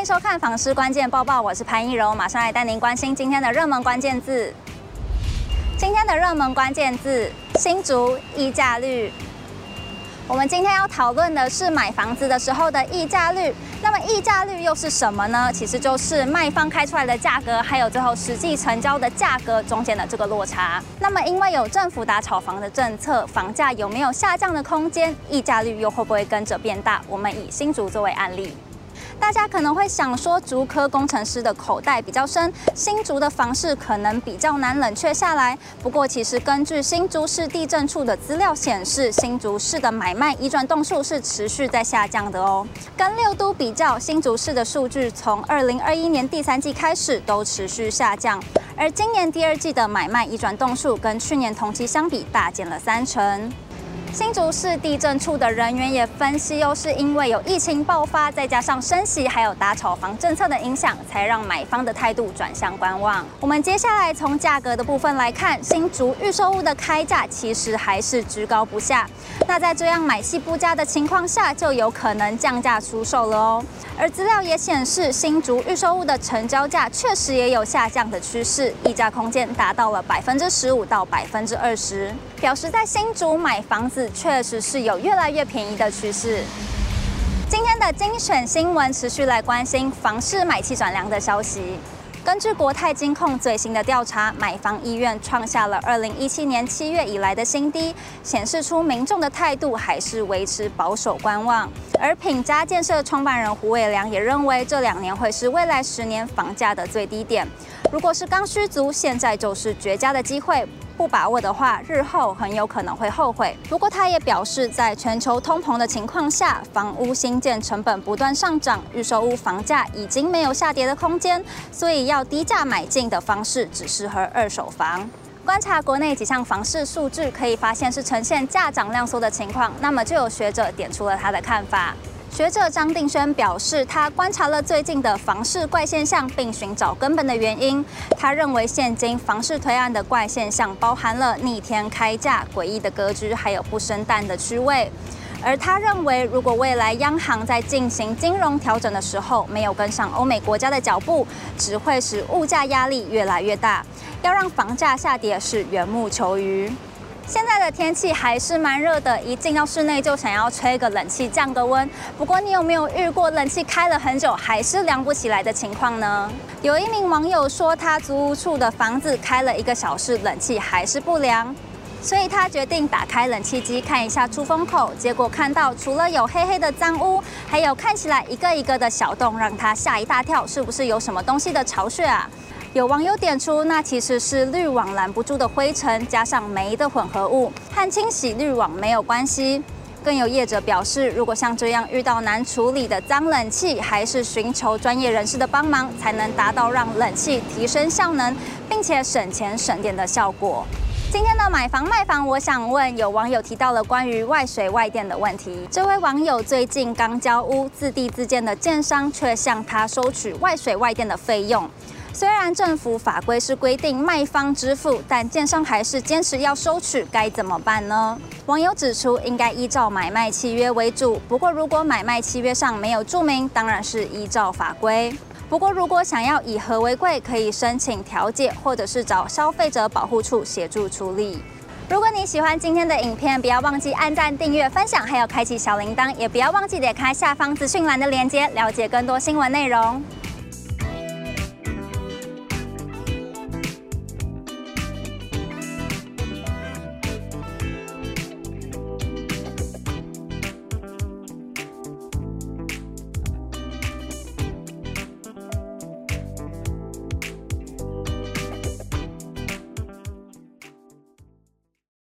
欢迎收看房市关键报报，我是潘一柔，马上来带您关心今天的热门关键字。今天的热门关键字：新竹溢价率。我们今天要讨论的是买房子的时候的溢价率。那么溢价率又是什么呢？其实就是卖方开出来的价格，还有最后实际成交的价格中间的这个落差。那么因为有政府打炒房的政策，房价有没有下降的空间？溢价率又会不会跟着变大？我们以新竹作为案例。大家可能会想说，竹科工程师的口袋比较深，新竹的房市可能比较难冷却下来。不过，其实根据新竹市地震处的资料显示，新竹市的买卖移转栋数是持续在下降的哦。跟六都比较，新竹市的数据从二零二一年第三季开始都持续下降，而今年第二季的买卖移转栋数跟去年同期相比大减了三成。新竹市地政处的人员也分析，又是因为有疫情爆发，再加上升息，还有打炒房政策的影响，才让买方的态度转向观望。我们接下来从价格的部分来看，新竹预售屋的开价其实还是居高不下。那在这样买气不佳的情况下，就有可能降价出售了哦。而资料也显示，新竹预售屋的成交价确实也有下降的趋势，溢价空间达到了百分之十五到百分之二十，表示在新竹买房子。确实是有越来越便宜的趋势。今天的精选新闻持续来关心房市买气转凉的消息。根据国泰金控最新的调查，买房意愿创下了二零一七年七月以来的新低，显示出民众的态度还是维持保守观望。而品佳建设创办人胡伟良也认为，这两年会是未来十年房价的最低点。如果是刚需族，现在就是绝佳的机会。不把握的话，日后很有可能会后悔。不过，他也表示，在全球通膨的情况下，房屋新建成本不断上涨，预售屋房价已经没有下跌的空间，所以要低价买进的方式只适合二手房。观察国内几项房市数据，可以发现是呈现价涨量缩的情况。那么，就有学者点出了他的看法。学者张定轩表示，他观察了最近的房市怪现象，并寻找根本的原因。他认为，现今房市推案的怪现象包含了逆天开价、诡异的格局，还有不生蛋的区位。而他认为，如果未来央行在进行金融调整的时候没有跟上欧美国家的脚步，只会使物价压力越来越大。要让房价下跌是缘木求鱼。现在的天气还是蛮热的，一进到室内就想要吹个冷气降个温。不过你有没有遇过冷气开了很久还是凉不起来的情况呢？有一名网友说，他租屋处的房子开了一个小时，冷气还是不凉，所以他决定打开冷气机看一下出风口，结果看到除了有黑黑的脏污，还有看起来一个一个的小洞，让他吓一大跳，是不是有什么东西的巢穴啊？有网友点出，那其实是滤网拦不住的灰尘，加上煤的混合物，和清洗滤网没有关系。更有业者表示，如果像这样遇到难处理的脏冷气，还是寻求专业人士的帮忙，才能达到让冷气提升效能，并且省钱省电的效果。今天的买房卖房，我想问，有网友提到了关于外水外电的问题。这位网友最近刚交屋，自地自建的建商却向他收取外水外电的费用。虽然政府法规是规定卖方支付，但建商还是坚持要收取，该怎么办呢？网友指出，应该依照买卖契约为主。不过，如果买卖契约上没有注明，当然是依照法规。不过，如果想要以和为贵，可以申请调解，或者是找消费者保护处协助处理。如果你喜欢今天的影片，不要忘记按赞、订阅、分享，还有开启小铃铛，也不要忘记点开下方资讯栏的链接，了解更多新闻内容。